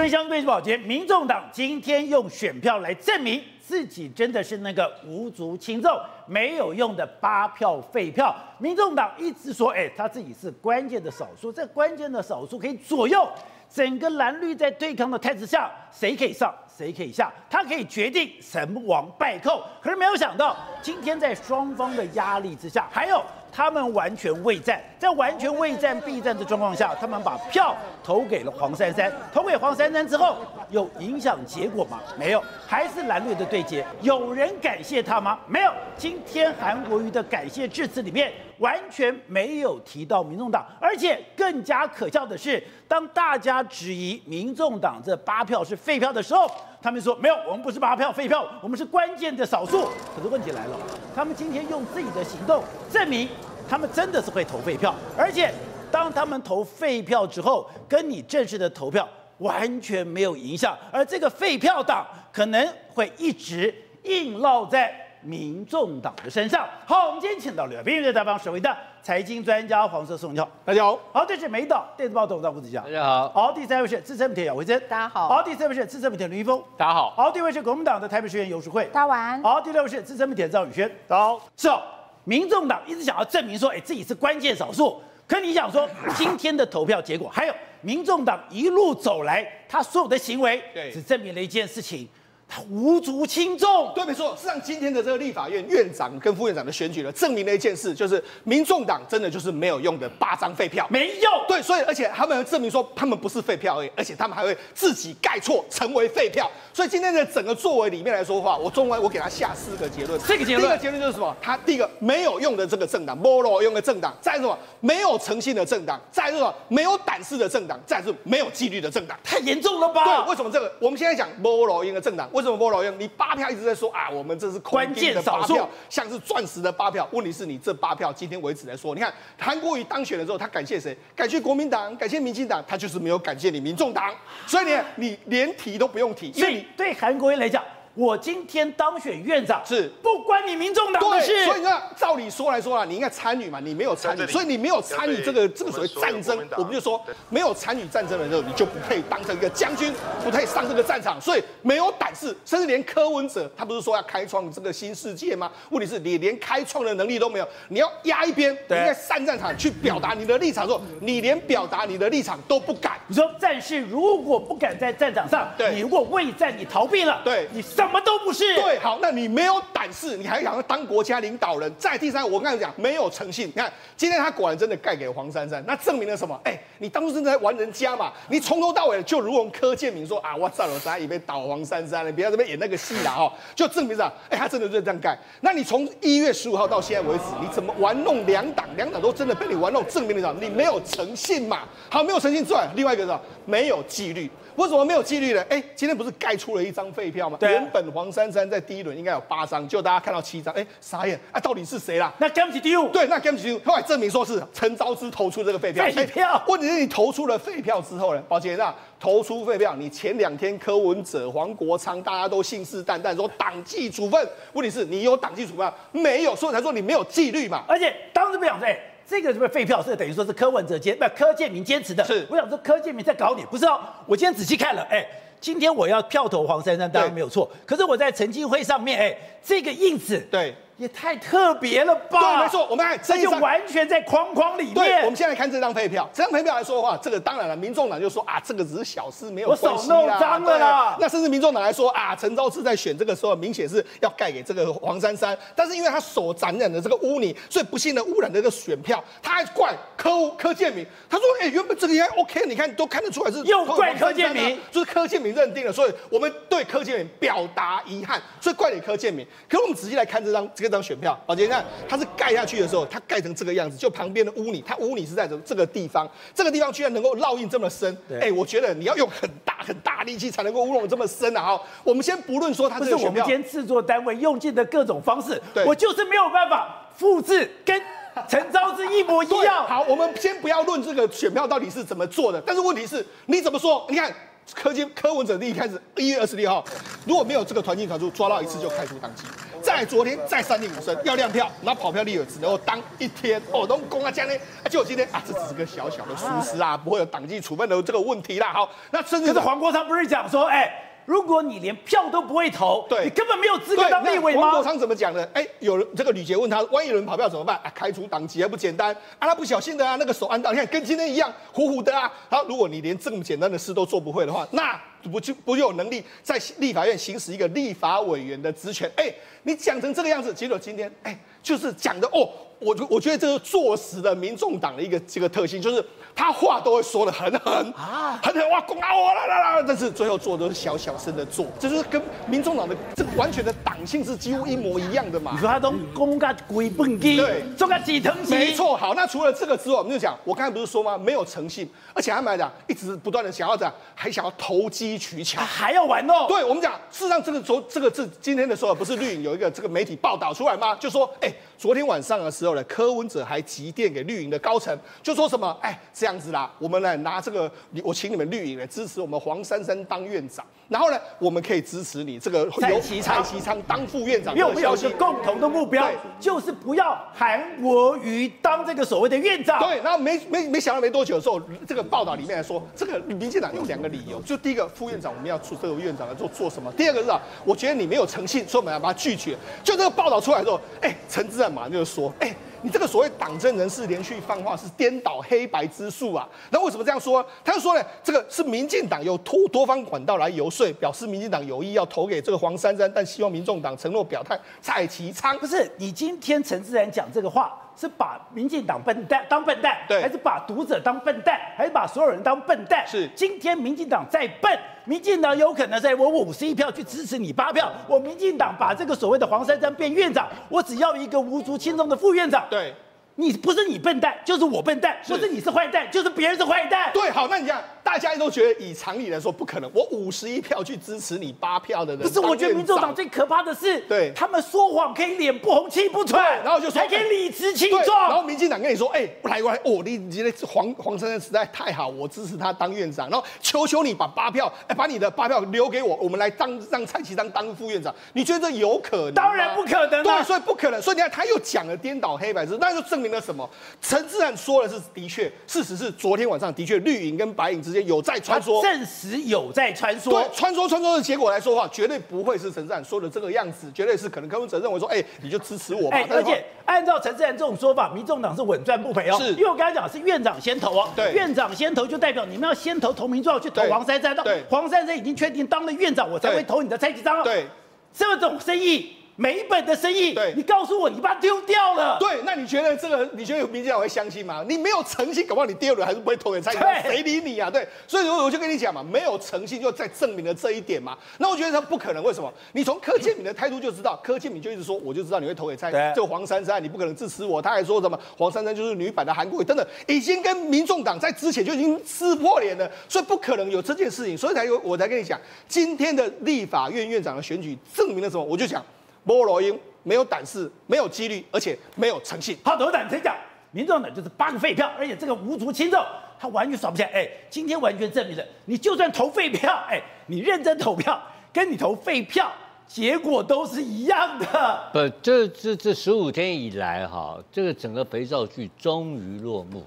新闻相对保洁，民众党今天用选票来证明自己真的是那个无足轻重、没有用的八票废票。民众党一直说，哎，他自己是关键的少数，这关键的少数可以左右整个蓝绿在对抗的态势下，谁可以上，谁可以下，他可以决定成王败寇。可是没有想到，今天在双方的压力之下，还有。他们完全未战，在完全未战必战的状况下，他们把票投给了黄珊珊。投给黄珊珊之后，有影响结果吗？没有，还是蓝绿的对决。有人感谢他吗？没有。今天韩国瑜的感谢致辞里面完全没有提到民众党，而且更加可笑的是，当大家质疑民众党这八票是废票的时候，他们说没有，我们不是八票废票，我们是关键的少数。可是问题来了，他们今天用自己的行动证明，他们真的是会投废票，而且当他们投废票之后，跟你正式的投票完全没有影响，而这个废票党可能会一直硬烙在民众党的身上。好，我们今天请到了边缘的大帮首位的财经专家黄色宋，你好，大家好。好，这是美岛电子报董事长胡子江，大家好。好，第三位是资深媒体姚惠珍，大家好。好，第四位是资深媒体林一峰，大家好。好，第五位是国民党的台北市议员游淑慧，大家晚安。好，第六位是资深媒体赵宇轩，好。是哦，民众党一直想要证明说，哎，自己是关键少数。可你想说，今天的投票结果，还有民众党一路走来他所有的行为，对，只证明了一件事情。他无足轻重，对，没错。事实上，今天的这个立法院院长跟副院长的选举呢，证明了一件事，就是民众党真的就是没有用的八张废票，没用。对，所以而且他们证明说，他们不是废票而已，而且他们还会自己盖错成为废票。所以今天的整个作为里面来说的话，我中文我给他下四个结论。这个结论，第一个结论就是什么？他第一个没有用的这个政党，没有用的政党；再什么？没有诚信的政党；再什么？没有胆识的政党；再是没有纪律的政党。太严重了吧？对，为什么这个？我们现在讲没有用的政党，为什么不老用？你八票一直在说啊，我们这是关键的八票，像是钻石的八票。问题是你这八票今天为止来说，你看韩国瑜当选了之后，他感谢谁？感谢国民党，感谢民进党，他就是没有感谢你民众党。所以你你连提都不用提，所以对韩国瑜来讲。我今天当选院长是。不关你民众党的事，所以呢照理说来说啦，你应该参与嘛，你没有参与，所以你没有参与这个这个所谓战争，我们就说没有参与战争的时候，你就不配当成一个将军，不配上这个战场，所以没有胆识，甚至连柯文哲他不是说要开创这个新世界吗？问题是你连开创的能力都没有，你要压一边，你应该上战场去表达你的立场的时候，你连表达你的立场都不敢。你说战士如果不敢在战场上，对，你如果畏战，你逃避了，对，你。什么都不是。对，好，那你没有胆识，你还想要当国家领导人？再第三，我跟你讲，没有诚信。你看，今天他果然真的盖给黄珊珊，那证明了什么？哎，你当初真的在玩人家嘛？你从头到尾就如同柯建明说啊，我造了啥也被倒黄珊珊了，不要这边演那个戏了哈，就证明啥？哎，他真的就是这样盖。那你从一月十五号到现在为止，你怎么玩弄两党？两党都真的被你玩弄，证明了什么？你没有诚信嘛？好，没有诚信之外，另外一个是什么？没有纪律。为什么没有纪律呢？哎，今天不是盖出了一张废票吗？对啊、原本黄珊珊在第一轮应该有八张，就大家看到七张，哎，傻眼啊！到底是谁啦？那 Game 第五，对，那 Game 第五，后来证明说是陈昭之投出这个废票。废票。问题是你投出了废票之后呢？宝杰那投出废票，你前两天柯文哲、黄国昌大家都信誓旦旦说党纪处分，问题是你有党纪处分没有？所以才说你没有纪律嘛。而且当时不想说，哎。这个是不是废票？是等于说是柯文哲坚不柯建明坚持的。是，我想说柯建明在搞你，不是哦。我今天仔细看了，哎，今天我要票投黄珊珊，当然没有错。可是我在成绩会上面，哎，这个印子，对。也太特别了吧？对，没错，我们看这就完全在框框里面。对，我们现在看这张配票，这张配票来说的话，这个当然了，民众党就说啊，这个只是小事，没有关系啦。我手弄脏了啦。那甚至民众党来说啊，陈昭志在选这个时候，明显是要盖给这个黄珊珊，但是因为他手沾染的这个污泥，所以不幸的污染的这个选票，他还怪柯柯建明。他说，哎，原本这个应该 OK，你看都看得出来是又怪柯建明，就是柯建明认定了，所以我们对柯建明表达遗憾，所以怪给柯建明。可是我们仔细来看这张这张选票，宝杰。你看，它是盖下去的时候，它盖成这个样子，就旁边的污泥，它污泥是在这这个地方，这个地方居然能够烙印这么深，哎、欸，我觉得你要用很大很大力气才能够污弄这么深啊！哈，我们先不论说它这个选票，是我们今天制作单位用尽的各种方式，对我就是没有办法复制跟陈昭之一模一 样。好，我们先不要论这个选票到底是怎么做的，但是问题是你怎么说？你看柯金柯文哲第一开始一月二十六号，如果没有这个团进团出，抓到一次就开除党籍。在昨天再三令五申要亮票，那跑票率也只能够当一天哦，都公啊，这样呢，就今天啊，这只是个小小的疏失啊，不会有党纪处分的这个问题啦。好，那甚至是黄国昌不是讲说，哎。如果你连票都不会投，对，你根本没有资格当立委吗？黄国昌怎么讲的？哎，有人这个吕杰问他，万一有人跑票怎么办？啊，开除党籍还不简单？啊，他不小心的啊，那个手按到，你看跟今天一样，糊糊的啊。好，如果你连这么简单的事都做不会的话，那不就不就有能力在立法院行使一个立法委员的职权？哎，你讲成这个样子，结果今天哎，就是讲的哦，我我觉得这是坐实了民众党的一个这个特性，就是。他话都会说的很狠啊，很狠哇，公啊我啦啦啦，但是最后做的都是小小声的做，这就是跟民众党的这个完全的党性是几乎一模一样的嘛。你说他都公个鬼笨鸡，对，做个几层级？没错。好，那除了这个之外，我们就讲，我刚才不是说吗？没有诚信，而且他们来讲，一直不断的想要讲，还想要投机取巧，还要玩弄。对，我们讲，事实上这个昨这个字今天的时候，不是绿营有一个这个媒体报道出来吗？就说，哎、欸，昨天晚上的时候呢，柯文哲还急电给绿营的高层，就说什么，哎、欸，这样子啦，我们。来拿这个，我请你们绿营来支持我们黄珊珊当院长，然后呢，我们可以支持你这个由蔡其昌当副院长。因为我们有一个共同的目标，就是不要韩国瑜当这个所谓的院长。对，然后没没没想到没多久的时候，这个报道里面来说，这个民进党有两个理由，就第一个副院长我们要出这个院长来做做什么？第二个是啊，我觉得你没有诚信，所以我们要把它拒绝。就这个报道出来之后，哎，陈之汉马上就说，哎。你这个所谓党政人士连续放话是颠倒黑白之术啊？那为什么这样说？他就说呢，这个是民进党有多多方管道来游说，表示民进党有意要投给这个黄珊珊，但希望民众党承诺表态蔡其昌。不是，你今天陈自然讲这个话。是把民进党笨蛋当笨蛋，对，还是把读者当笨蛋，还是把所有人当笨蛋？是，今天民进党再笨，民进党有可能在我五十一票去支持你八票，我民进党把这个所谓的黄珊珊变院长，我只要一个无足轻重的副院长。对。你不是你笨蛋，就是我笨蛋；不是你是坏蛋，就是别人是坏蛋。对，好，那你讲，大家都觉得以常理来说不可能，我五十一票去支持你八票的人。不是，我觉得民众党最可怕的是，对，他们说谎可以脸不红气不喘，然后就说还可以理直气壮。然后民进党跟你说，哎、欸，来来，哦，你你觉得黄黄珊珊实在太好，我支持他当院长。然后求求你把八票，哎、欸，把你的八票留给我，我们来当让蔡其章当副院长。你觉得这有可能？当然不可能、啊。对，所以不可能。所以你看，他又讲了颠倒黑白之，那就证明了什么？陈智菡说的是的确，事实是昨天晚上的确绿营跟白营之间有在穿梭，证实有在穿梭。对，穿梭穿梭的结果来说的话，绝对不会是陈智菡说的这个样子，绝对是可能柯文哲认为说，哎、欸，你就支持我吧。而且按照陈智菡这种说法，民众党是稳赚不赔哦。是，因为我刚才讲是院长先投哦，对，院长先投就代表你们要先投投名状去投黄珊珊，对，黄珊珊已经确定当了院长，我才会投你的蔡其昌。对，这种生意。没本的生意，对，你告诉我，你把它丢掉了。对，那你觉得这个，你觉得民进党会相信吗？你没有诚信，搞不好你第二轮还是不会投给蔡英文，谁理你啊？对，所以我我就跟你讲嘛，没有诚信，就再证明了这一点嘛。那我觉得他不可能，为什么？你从柯建铭的态度就知道，柯建铭就一直说，我就知道你会投给蔡，这个黄珊珊，你不可能支持我。他还说什么黄珊珊就是女版的韩国瑜等等，已经跟民众党在之前就已经撕破脸了，所以不可能有这件事情，所以才有我才跟你讲，今天的立法院院长的选举证明了什么？我就讲，菠萝英。没有胆识，没有纪律，而且没有诚信。好，董事长，你讲，民众党就是八个废票，而且这个无足轻重，他完全耍不起来。哎，今天完全证明了，你就算投废票，哎，你认真投票，跟你投废票，结果都是一样的。不，这这这十五天以来，哈，这个整个肥皂剧终于落幕，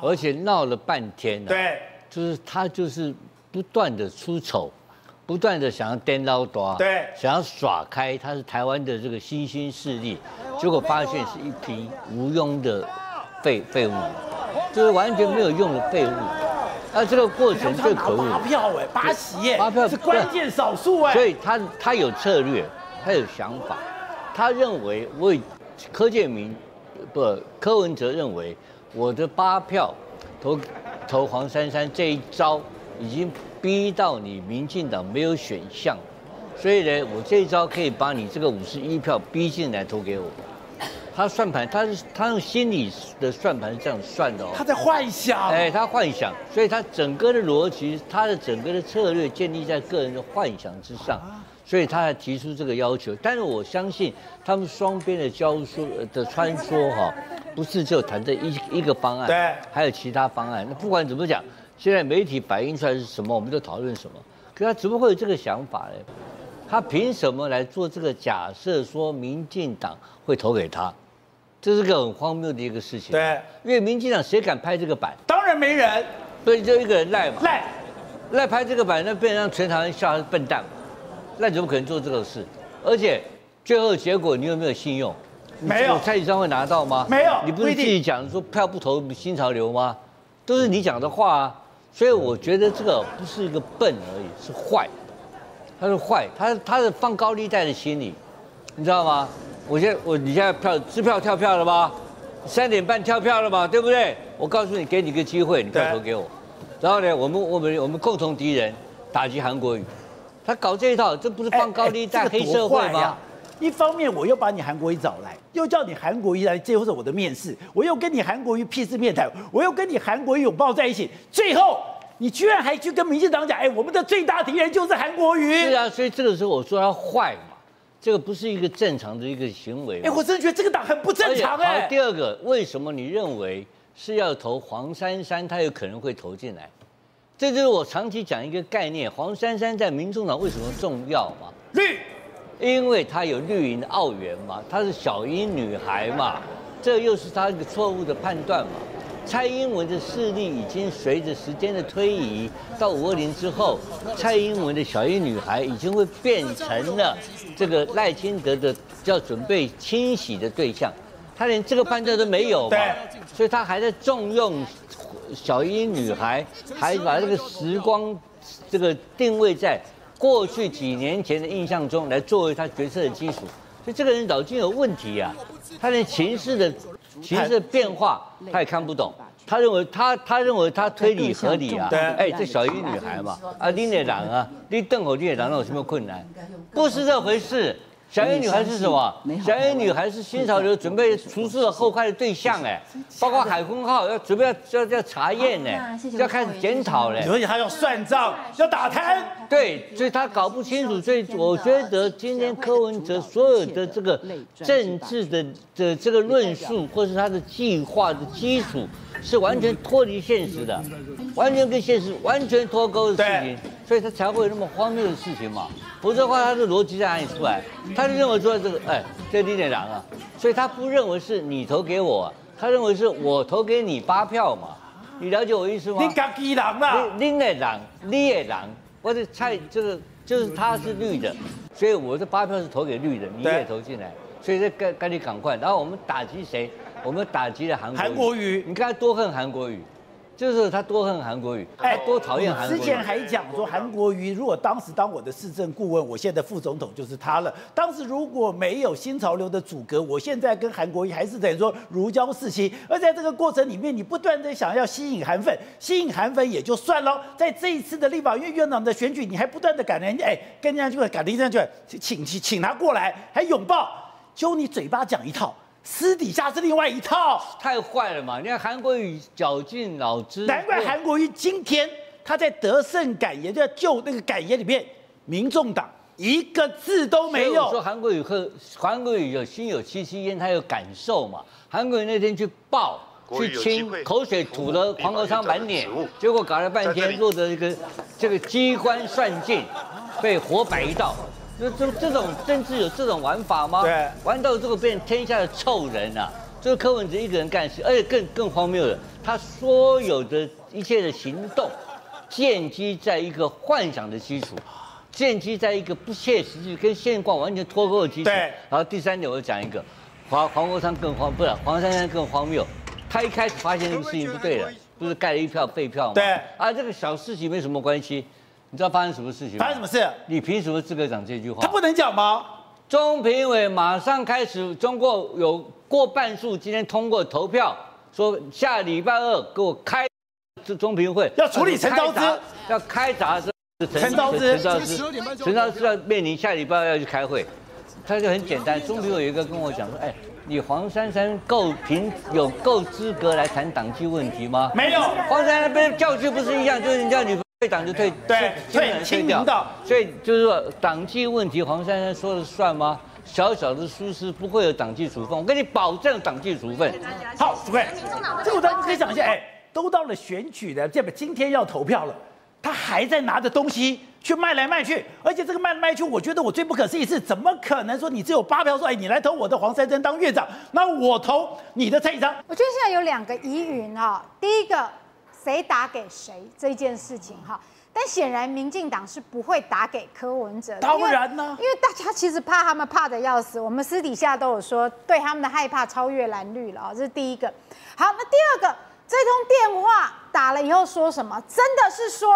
而且闹了半天了。对，就是他就是不断的出丑。不断的想要颠倒多，对，想要耍开，他是台湾的这个新兴势力，结果发现是一批无用的废废物，就是完全没有用的废物。那这个过程最可恶。八票哎，八席耶，八票是关键少数哎。所以他他有策略，他有想法，他认为为柯建明不柯文哲认为我的八票投投黄珊珊这一招已经。逼到你民进党没有选项，所以呢，我这一招可以把你这个五十一票逼进来投给我。他算盘，他是他用心理的算盘是这样算的哦。他在幻想。哎，他幻想，所以他整个的逻辑，他的整个的策略建立在个人的幻想之上，所以他才提出这个要求。但是我相信他们双边的交说的穿梭哈，不是只有谈这一一个方案，对，还有其他方案。那不管怎么讲。现在媒体反映出来是什么，我们就讨论什么。可他怎么会有这个想法呢？他凭什么来做这个假设？说民进党会投给他，这是个很荒谬的一个事情。对，因为民进党谁敢拍这个板？当然没人。所以就一个人赖嘛。赖赖拍这个板，那被人让全台湾笑他是笨蛋嘛？赖怎么可能做这个事？而且最后结果你有没有信用？没有。蔡其昌会拿到吗？没有。你不是自己讲说票不投新潮流吗？都是你讲的话啊。所以我觉得这个不是一个笨而已，是坏。他是坏，他他是放高利贷的心理，你知道吗？我现在我你现在票支票跳票了吗？三点半跳票了吗？对不对？我告诉你，给你个机会，你票投给我。然后呢，我们我们我们共同敌人打击韩国瑜，他搞这一套，这不是放高利贷黑社会吗？一方面我又把你韩国瑜找来，又叫你韩国瑜来接受我的面试，我又跟你韩国瑜屁事面谈，我又跟你韩国瑜拥抱在一起，最后你居然还去跟民进党讲，哎，我们的最大敌人就是韩国瑜。是啊，所以这个时候我说他坏嘛，这个不是一个正常的一个行为。哎，我真的觉得这个党很不正常哎。好，第二个，为什么你认为是要投黄珊珊，他有可能会投进来？这就是我长期讲一个概念，黄珊珊在民众党为什么重要嘛？绿。因为她有绿营的奥援嘛，她是小英女孩嘛，这又是她一个错误的判断嘛。蔡英文的势力已经随着时间的推移，到五二零之后，蔡英文的小英女孩已经会变成了这个赖清德的要准备清洗的对象，他连这个判断都没有嘛，所以他还在重用小英女孩，还把这个时光这个定位在。过去几年前的印象中来作为他决策的基础，所以这个人脑筋有问题啊！他连情势的情势的变化他也看不懂，他认为他他认为他推理合理啊！对，哎，这小一女孩嘛，啊，你也狼啊，你瞪我你也狼，那有什么困难？不是这回事。小野女孩是什么？小野女孩是新潮流准备出事的后快的对象哎，包括海空号要准备要要要查验呢，要开始检讨嘞。所以他要算账，要打贪。对，所以他搞不清楚。所以我觉得今天柯文哲所有的这个政治的的这个论述，或是他的计划的基础，是完全脱离现实的，完全跟现实完全脱钩的事情，所以他才会有那么荒谬的事情嘛。否则的话，他的逻辑在哪里出来？他就认为说这个，哎，这你点狼啊，所以他不认为是你投给我，他认为是我投给你八票嘛。你了解我意思吗？你自己人啦，你你的狼，你的狼，我的菜这个就是他是绿的，所以我的八票是投给绿的，你也投进来，所以这赶赶紧赶快。然后我们打击谁？我们打击了韩国瑜。韩国瑜，你看他多恨韩国瑜。就是他多恨韩国瑜，哎多讨厌韩国瑜。之前还讲说韩国瑜如果当时当我的市政顾问，我现在副总统就是他了。当时如果没有新潮流的阻隔，我现在跟韩国瑜还是等于说如胶似漆。而在这个过程里面，你不断的想要吸引韩粉，吸引韩粉也就算了。在这一次的立法院院长的选举，你还不断的赶人，哎，跟人家就赶人家去，请请请他过来，还拥抱，就你嘴巴讲一套。私底下是另外一套，太坏了嘛！你看韩国瑜绞尽脑汁，难怪韩国瑜今天他在得胜感言，就在就那个感言里面，民众党一个字都没有。说韩国瑜和韩国瑜有心有戚戚焉，他有感受嘛？韩国瑜那天去抱去亲，口水吐了黄国昌满脸，结果搞了半天，落得一个这个机关算尽，被活摆一道。就这这种政治有这种玩法吗？对，玩到这个变天下的臭人啊！就是柯文哲一个人干事，而且更更荒谬的，他所有的一切的行动，建基在一个幻想的基础，建基在一个不切实际、跟现况完全脱钩的基础。对。然后第三点，我讲一个，黄黄国昌更荒，不是黄珊珊更荒谬。他一开始发现这个事情不对了，不是盖了一票废票吗？对。啊，这个小事情没什么关系。你知道发生什么事情吗？发生什么事？你凭什么资格讲这句话？他不能讲吗？中评委马上开始，中国有过半数今天通过投票，说下礼拜二给我开这中评会，要处理陈昭之，要开闸是陈昭之，陈昭之，陈昭之要面临下礼拜二要去开会，他就很简单，中评委有一个跟我讲说，哎，你黄珊珊够凭有够资格来谈党纪问题吗？没有，黄珊珊被教训不是一样，就是人家女。退党就退，对，退清掉。所以就是说，党纪问题，黄珊珊说了算吗？小小的疏失不会有党纪处分，我跟你保证党纪处分。好，主任，这个大家可以想一下，哎，都到了选举的，这不今天要投票了，他还在拿着东西去卖来卖去，而且这个卖来卖去，我觉得我最不可思议是，怎么可能说你只有八票说，哎，你来投我的黄珊珊当院长，那我投你的蔡其昌？我觉得现在有两个疑云啊，第一个谁打给谁这件事情哈，但显然民进党是不会打给柯文哲的，当然呢，因为大家其实怕他们怕的要死，我们私底下都有说，对他们的害怕超越蓝绿了啊，这是第一个。好，那第二个，这通电话打了以后说什么？真的是说？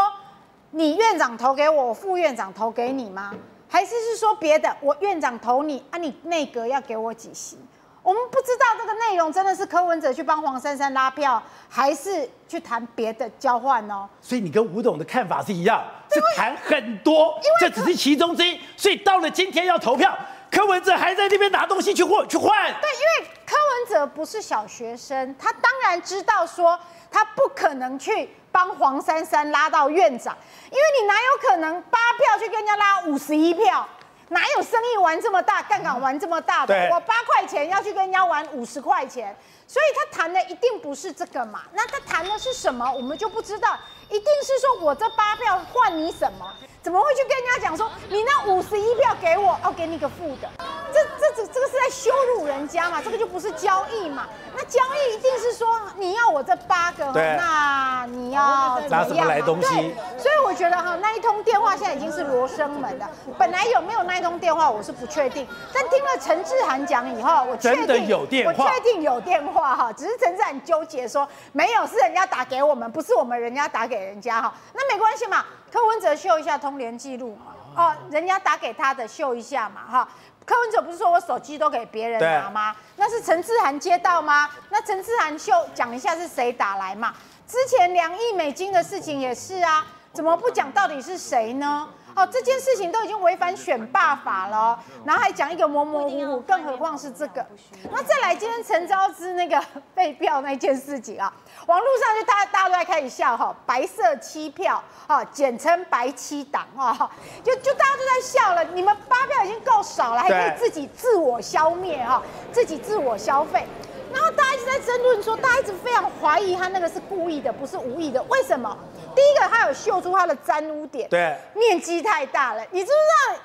你院长投给我，我副院长投给你吗？还是是说别的？我院长投你啊，你内阁要给我几席？我们不知道这个内容真的是柯文哲去帮黄珊珊拉票，还是去谈别的交换哦？所以你跟吴董的看法是一样，是谈很多，这只是其中之一。所以到了今天要投票，柯文哲还在那边拿东西去换去换。对，因为柯文哲不是小学生，他当然知道说他不可能去。帮黄珊珊拉到院长，因为你哪有可能八票去跟人家拉五十一票？哪有生意玩这么大，杠杆玩这么大的？我八块钱要去跟人家玩五十块钱，所以他谈的一定不是这个嘛？那他谈的是什么？我们就不知道。一定是说我这八票换你什么？怎么会去跟人家讲说你那五十一票给我，哦给你个负的？这这这这个是在羞辱人家嘛？这个就不是交易嘛？那交易一定是说你要我这八个，那你要怎么样？拿什么来东西？对，所以我觉得哈，那一通电话现在已经是罗生门了。本来有没有那一通电话，我是不确定。但听了陈志涵讲以后，我确定有电话，我确定有电话哈。只是陈志涵纠结说没有，是人家打给我们，不是我们人家打给人家哈。那没关系嘛，柯文哲秀一下通联记录嘛。哦，人家打给他的秀一下嘛哈。柯文哲不是说我手机都给别人拿吗？那是陈志涵接到吗？那陈志涵秀讲一下是谁打来嘛？之前两亿美金的事情也是啊，怎么不讲到底是谁呢？哦，这件事情都已经违反选罢法了，哦，然后还讲一个模模糊糊，更何况是这个。那再来，今天陈昭之那个 废票那件事情啊，网络上就大家大家都在开始笑哈，白色七票哈，简称白七党哈，就就大家都在笑了。你们八票已经够少了，还可以自己自我消灭哈，自己自我消费。然后大家一直在争论说，大家一直非常怀疑他那个是故意的，不是无意的。为什么？第一个，它有秀出它的沾污点，对，面积太大了。你知不知道？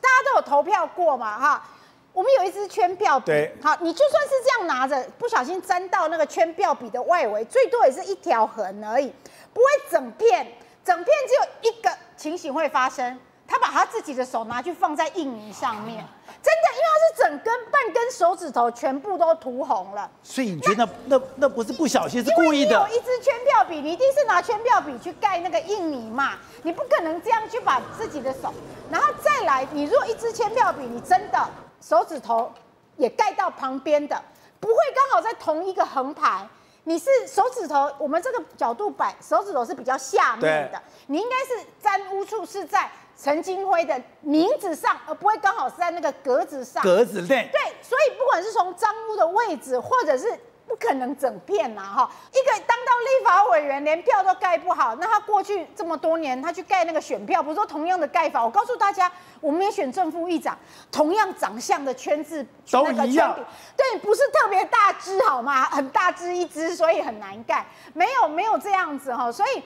大家都有投票过嘛？哈，我们有一支圈票笔，好，你就算是这样拿着，不小心沾到那个圈票笔的外围，最多也是一条痕而已，不会整片。整片只有一个情形会发生，他把他自己的手拿去放在印泥上面。真的，因为它是整根半根手指头全部都涂红了，所以你觉得那那那，那不是不小心，是故意的？你有一支圈票笔，你一定是拿圈票笔去盖那个印泥嘛，你不可能这样去把自己的手，然后再来，你如果一支圈票笔，你真的手指头也盖到旁边的，不会刚好在同一个横排，你是手指头，我们这个角度摆手指头是比较下面的，你应该是沾污处是在。陈金辉的名字上，而不会刚好是在那个格子上。格子内。对，所以不管是从脏污的位置，或者是不可能整片呐，哈，一个当到立法委员连票都盖不好，那他过去这么多年，他去盖那个选票，不是说同样的盖法？我告诉大家，我们也选正副议长，同样长相的圈子都一样。对，不是特别大只好吗？很大只一只，所以很难盖。没有，没有这样子哈，所以。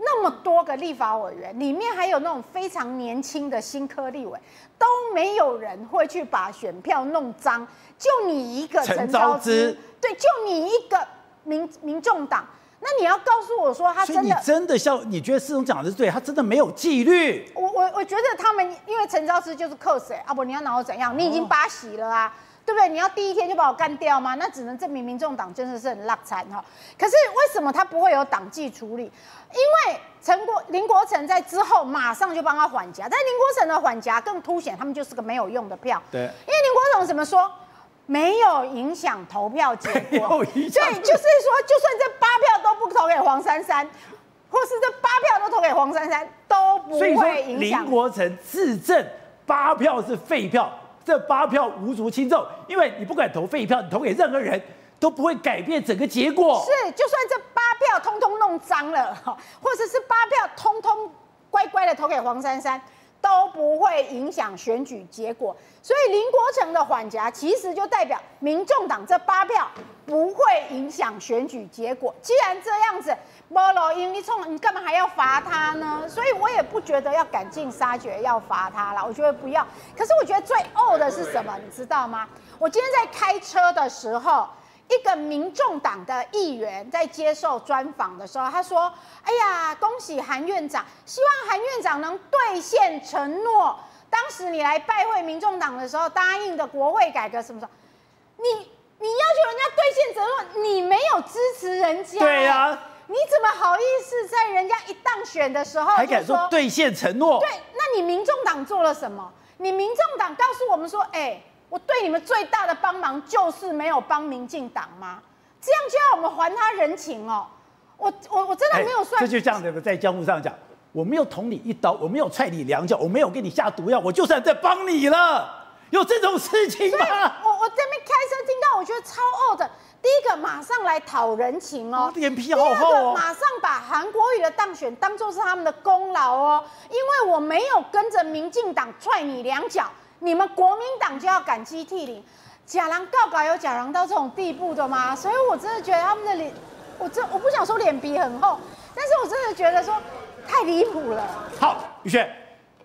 那么多个立法委员，里面还有那种非常年轻的新科立委，都没有人会去把选票弄脏，就你一个陈昭姿，对，就你一个民民众党，那你要告诉我说他真的，你真的像你觉得四总讲的是对，他真的没有纪律。我我我觉得他们因为陈昭姿就是克谁啊不，你要拿我怎样？你已经八席了啊。哦对不对？你要第一天就把我干掉吗？那只能证明民众党真的是很烂残哈。可是为什么他不会有党纪处理？因为陈国林国成在之后马上就帮他缓颊，但林国成的缓颊更凸显他们就是个没有用的票。对，因为林国成怎么说？没有影响投票结果。所以，就是说，就算这八票都不投给黄珊珊，或是这八票都投给黄珊珊，都不会影响。林国成自证八票是废票。这八票无足轻重，因为你不管投废票，你投给任何人都不会改变整个结果。是，就算这八票通通弄脏了，或者是八票通通乖乖的投给黄珊珊，都不会影响选举结果。所以林国成的缓颊，其实就代表民众党这八票不会影响选举结果。既然这样子，没路用，你冲，你干嘛还要罚他呢？所以我也不觉得要赶尽杀绝，要罚他了。我觉得不要。可是我觉得最呕的是什么？你知道吗？我今天在开车的时候，一个民众党的议员在接受专访的时候，他说：“哎呀，恭喜韩院长，希望韩院长能兑现承诺。当时你来拜会民众党的时候，答应的国会改革什么什么，你你要求人家兑现承诺，你没有支持人家。对呀、啊，你怎么好意思在人家一当选的时候还敢说兑现承诺？对，那你民众党做了什么？你民众党告诉我们说，哎。”我对你们最大的帮忙就是没有帮民进党吗？这样就要我们还他人情哦。我我我真的没有算。这就这样子在江湖上讲，我没有捅你一刀，我没有踹你两脚，我没有给你下毒药，我就算在帮你了，有这种事情吗？我我这边开车听到，我觉得超恶的。第一个马上来讨人情哦，脸皮好厚哦。马上把韩国瑜的当选当做是他们的功劳哦，因为我没有跟着民进党踹你两脚。你们国民党就要感激涕零，假狼告告有假狼到这种地步的吗？所以我真的觉得他们的脸，我真我不想说脸皮很厚，但是我真的觉得说太离谱了。好，宇轩，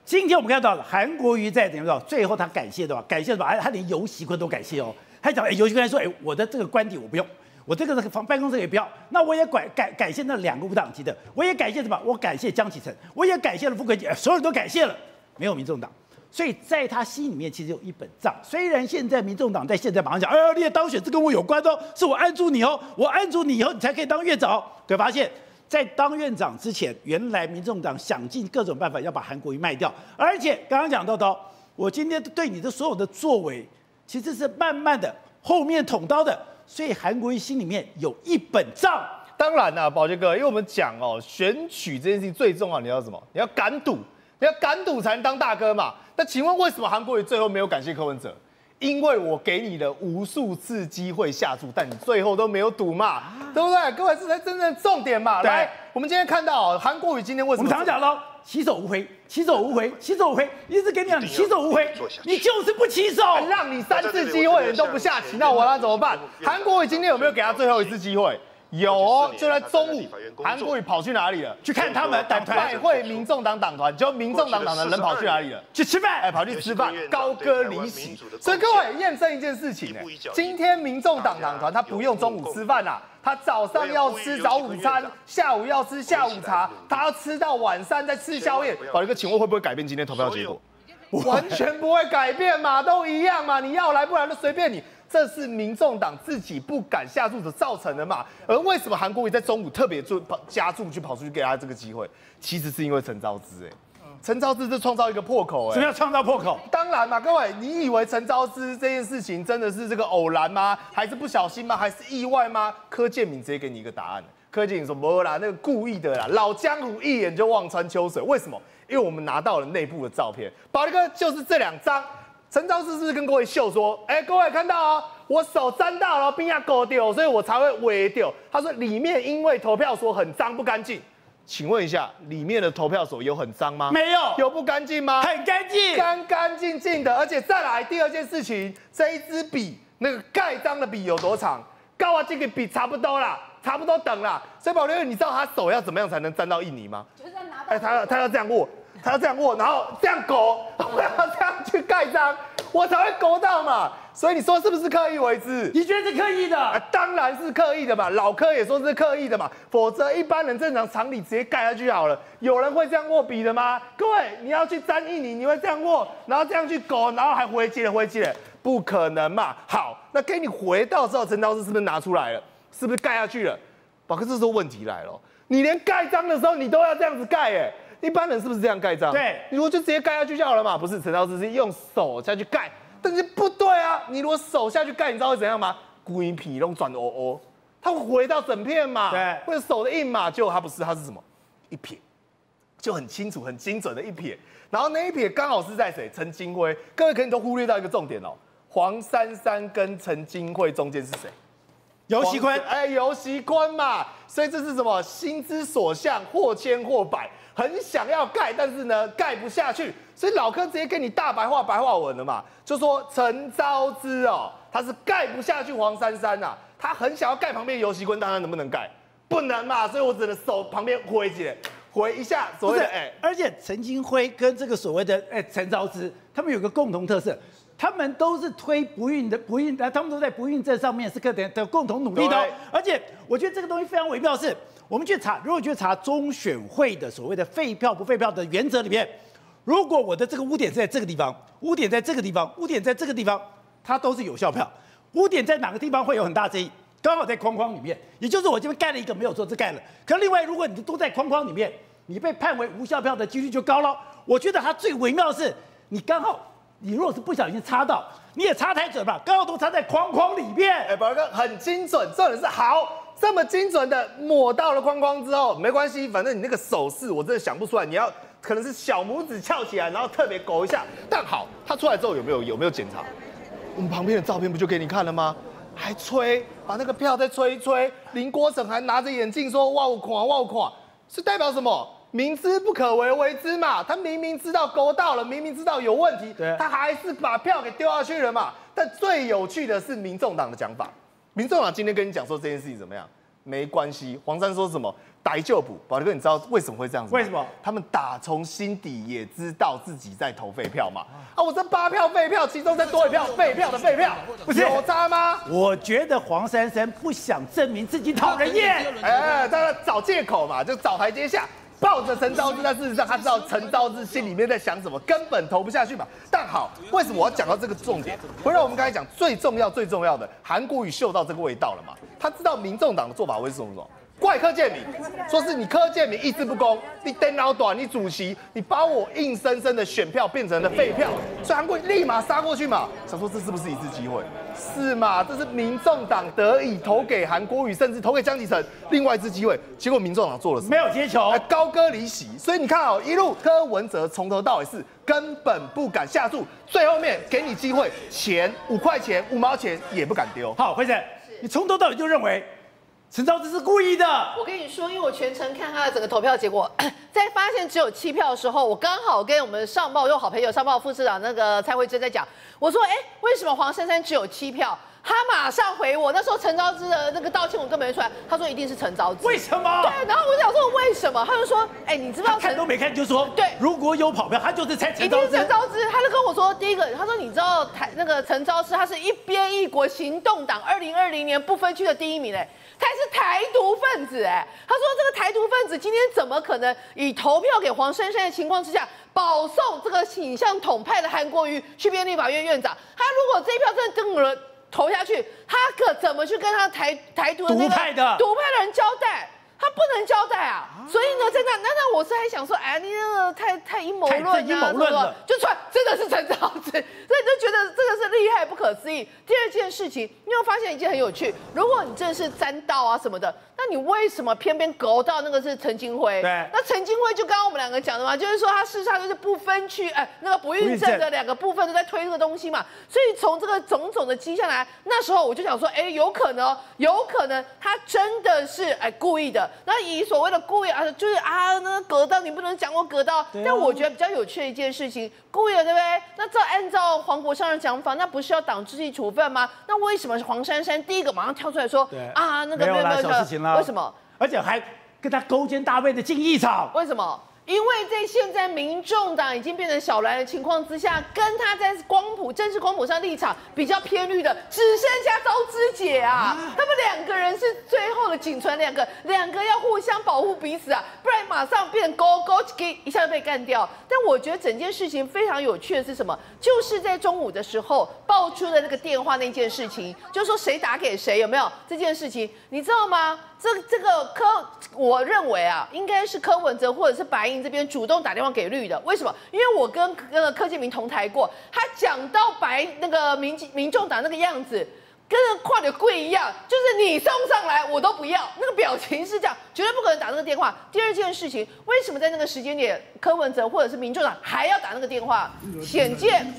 今天我们看到了韩国瑜在怎么着？最后他感谢的吧？感谢什么？他连游锡堃都感谢哦。他讲，哎，游锡堃说，哎，我的这个官邸我不用，我这个房办公室也不要，那我也感感感谢那两个无党籍的，我也感谢什么？我感谢江启臣，我也感谢了傅昆萁，所有人都感谢了，没有民众党。所以在他心里面其实有一本账，虽然现在民众党在现在马上讲，哎呀，你的当选这跟我有关哦，是我按住你哦，我按住你以后你才可以当院长。可发现，在当院长之前，原来民众党想尽各种办法要把韩国瑜卖掉，而且刚刚讲到的，我今天对你的所有的作为，其实是慢慢的后面捅刀的，所以韩国瑜心里面有一本账。当然啦、啊，宝杰哥，因为我们讲哦，选举这件事情最重要，你要什么？你要敢赌。你要敢赌才能当大哥嘛？那请问为什么韩国瑜最后没有感谢柯文哲？因为我给你了无数次机会下注，但你最后都没有赌嘛，啊、对不对？各位，这才真正重点嘛。来，我们今天看到韩国瑜今天为什么？我们常讲喽，起手无回，起手无回，起手无回，一直跟你讲，你起手无回，你就是不起手，让你三次机会你都不下棋，那我那怎么办？韩国瑜今天有没有给他最后一次机会？有哦，就在中午，韩国瑜跑去哪里了？去看他们党团，拜会民众党党团。就民众党党的人跑去哪里了？去吃饭，哎，跑去吃饭，高歌离席。所以各位验证一件事情呢，今天民众党党团他不用中午吃饭呐，他早上要吃早午餐，下午要吃下午茶，他要吃到晚上再吃宵夜。宝杰哥，请问会不会改变今天投票结果？完全不会改变嘛，都一样嘛，你要来不来都随便你。这是民众党自己不敢下注所造成的嘛？而为什么韩国瑜在中午特别做加注去跑出去给他这个机会？其实是因为陈昭之哎，陈昭之是创造一个破口哎，什么叫创造破口？当然嘛，各位，你以为陈昭之这件事情真的是这个偶然吗？还是不小心吗？还是意外吗？柯建铭直接给你一个答案，柯建铭说没啦，那个故意的啦，老江湖一眼就望穿秋水。为什么？因为我们拿到了内部的照片，宝力哥就是这两张。陈昭姿是不是跟各位秀说，哎、欸，各位看到哦，我手沾到了，冰要勾掉，所以我才会围掉。他说里面因为投票所很脏不干净，请问一下，里面的投票所有很脏吗？没有，有不干净吗？很干净，干干净净的。而且再来第二件事情，这一支笔那个盖章的笔有多长？高啊，这个笔差不多啦，差不多等啦。所以宝杰，你知道他手要怎么样才能沾到印泥吗？就是要拿到。哎，他他要这样握。他要这样握，然后这样勾，我要这样去盖章，我才会勾到嘛。所以你说是不是刻意为之？你觉得是刻意的？啊，当然是刻意的嘛。老柯也说是刻意的嘛，否则一般人正常常理直接盖下去好了。有人会这样握笔的吗？各位，你要去沾印你，你会这样握，然后这样去勾，然后还回击了回击了，不可能嘛。好，那给你回到之后，陈昭姿是不是拿出来了？是不是盖下去了？宝哥，这时候问题来了，你连盖章的时候你都要这样子盖，哎。一般人是不是这样盖章？对，你如果就直接盖下去就好了嘛？不是，陈昭姿是用手下去盖，但是不对啊！你如果手下去盖，你知道会怎样吗？龟皮弄转哦哦，它会回到整片嘛？对，或者手的印嘛？结果它不是，它是什么？一撇，就很清楚、很精准的一撇。然后那一撇刚好是在谁？陈金辉。各位可能都忽略到一个重点哦，黄珊珊跟陈金辉中间是谁？游锡堃，哎，游锡堃嘛，所以这是什么？心之所向，或千或百，很想要盖，但是呢，盖不下去。所以老柯直接跟你大白话白话文了嘛，就说陈昭之哦，他是盖不下去黄珊珊呐、啊，他很想要盖旁边游锡堃，但他能不能盖？不能嘛，所以我只能手旁边挥起来，挥一下。所谓的哎，而且陈金辉跟这个所谓的哎陈昭之，他们有个共同特色，他们都是推不孕的不孕，他们都在不孕症上面是个的的共同努力的。而且我觉得这个东西非常微妙是，是我们去查，如果去查中选会的所谓的废票不废票的原则里面。如果我的这个污点是在这个地方，污点在这个地方，污点在这个地方，它都是有效票。污点在哪个地方会有很大争议？刚好在框框里面，也就是我这边盖了一个没有错，是盖了。可另外，如果你都在框框里面，你被判为无效票的几率就高了。我觉得它最微妙的是，你刚好，你如果是不小心插到，你也插太准吧，刚好都插在框框里面。哎，宝哥很精准，重点是好，这么精准的抹到了框框之后，没关系，反正你那个手势我真的想不出来，你要。可能是小拇指翘起来，然后特别勾一下。但好，他出来之后有没有有没有检查？我们旁边的照片不就给你看了吗？还吹，把那个票再吹一吹。林国成还拿着眼镜说：“哇，我垮，哇，我垮。”是代表什么？明知不可为为之嘛。他明明知道勾到了，明明知道有问题，他还是把票给丢下去了嘛。但最有趣的是民众党的讲法。民众党今天跟你讲说这件事情怎么样？没关系。黄珊说什么？逮就补，宝杰哥，你知道为什么会这样子？为什么？他们打从心底也知道自己在投废票嘛。啊，我这八票废票，其中再多一票废票的废票，不是有渣吗？我觉得黄珊珊不想证明自己讨人厌，哎，当然找借口嘛，就找台阶下，抱着陈昭之，但事实上他知道陈昭之心里面在想什么，根本投不下去嘛。但好，为什么我要讲到这个重点？回到我们刚才讲最重要最重要的，韩国瑜嗅到这个味道了嘛？他知道民众党的做法会是什么？怪柯建铭，说是你柯建铭意志不公，你电脑短，你主席，你把我硬生生的选票变成了废票，所以韩国立马杀过去嘛，想说这是不是一次机会？是嘛？这是民众党得以投给韩国瑜，甚至投给江启臣，另外一次机会。结果民众党做了什么？没有接球，还高歌离席。所以你看哦，一路柯文哲从头到尾是根本不敢下注，最后面给你机会，钱五块钱五毛钱也不敢丢。好，辉生，你从头到尾就认为。陈昭之是故意的。我跟你说，因为我全程看他的整个投票结果，在发现只有七票的时候，我刚好跟我们上报又好朋友上报副市长那个蔡慧珍在讲，我说，哎，为什么黄珊珊只有七票？他马上回我，那时候陈昭之的那个道歉我根本没出来，他说一定是陈昭之。为什么？对，然后我想说为什么？他就说，哎，你知不知道？看都没看就说，对，如果有跑票，他就是猜陈昭之。一定是陈昭之，他就跟我说，第一个，他说你知道台那个陈昭之，他是一边一国行动党二零二零年不分区的第一名嘞。他是台独分子哎，他说这个台独分子今天怎么可能以投票给黄珊珊的情况之下，保送这个倾向统派的韩国瑜去变立法院院长？他如果这一票真的登了投下去，他可怎么去跟他台台独的那个独派的人交代？他不能交代啊！所以呢，在那那那我是还想说，哎，你那个太太阴谋论啊，阴谋论了，就出来真的是陈昭子，所以就觉得这个是厉害不可思议。第二件事情，你有发现一件很有趣，如果你真的是沾到啊什么的。那你为什么偏偏勾到那个是陈金辉？对，那陈金辉就刚刚我们两个讲的嘛，就是说他事实上就是不分区，哎，那个不孕症的两个部分都在推这个东西嘛。所以从这个种种的迹象来，那时候我就想说，哎，有可能，有可能他真的是哎故意的。那以所谓的故意啊，就是啊，那个割到你不能讲我割到。啊、但我觉得比较有趣的一件事情，故意的对不对？那这按照黄国昌的讲法，那不是要党纪处分吗？那为什么是黄珊珊第一个马上跳出来说，啊，那个没有没有小事情了？为什么？而且还跟他勾肩搭背的进议场？为什么？因为在现在民众党已经变成小蓝的情况之下，跟他在光谱政治光谱上立场比较偏绿的，只剩下周之姐啊，啊他们两个人是最后的仅存两个，两个要互相保护彼此啊，不然马上变勾勾给一下就被干掉。但我觉得整件事情非常有趣的是什么？就是在中午的时候爆出的那个电话那件事情，就是说谁打给谁有没有这件事情，你知道吗？这这个柯，我认为啊，应该是柯文哲或者是白银这边主动打电话给绿的。为什么？因为我跟那个柯建明同台过，他讲到白那个民民众党那个样子，跟跨的柜一样，就是你送上来我都不要，那个表情是这样，绝对不可能打那个电话。第二件事情，为什么在那个时间点，柯文哲或者是民众党还要打那个电话？显见。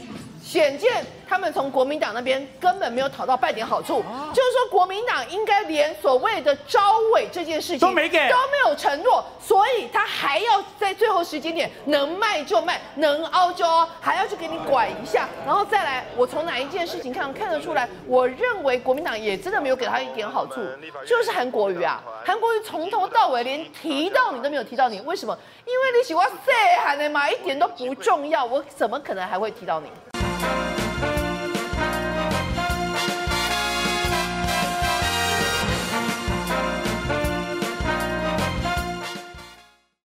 显见他们从国民党那边根本没有讨到半点好处，就是说国民党应该连所谓的招委这件事情都没给，都没有承诺，所以他还要在最后时间点能卖就卖，能凹就凹，还要去给你拐一下，然后再来，我从哪一件事情看看得出来？我认为国民党也真的没有给他一点好处，就是韩国瑜啊，韩国瑜从头到尾连提到你都没有提到你，为什么？因为你喜欢细汉的嘛，一点都不重要，我怎么可能还会提到你？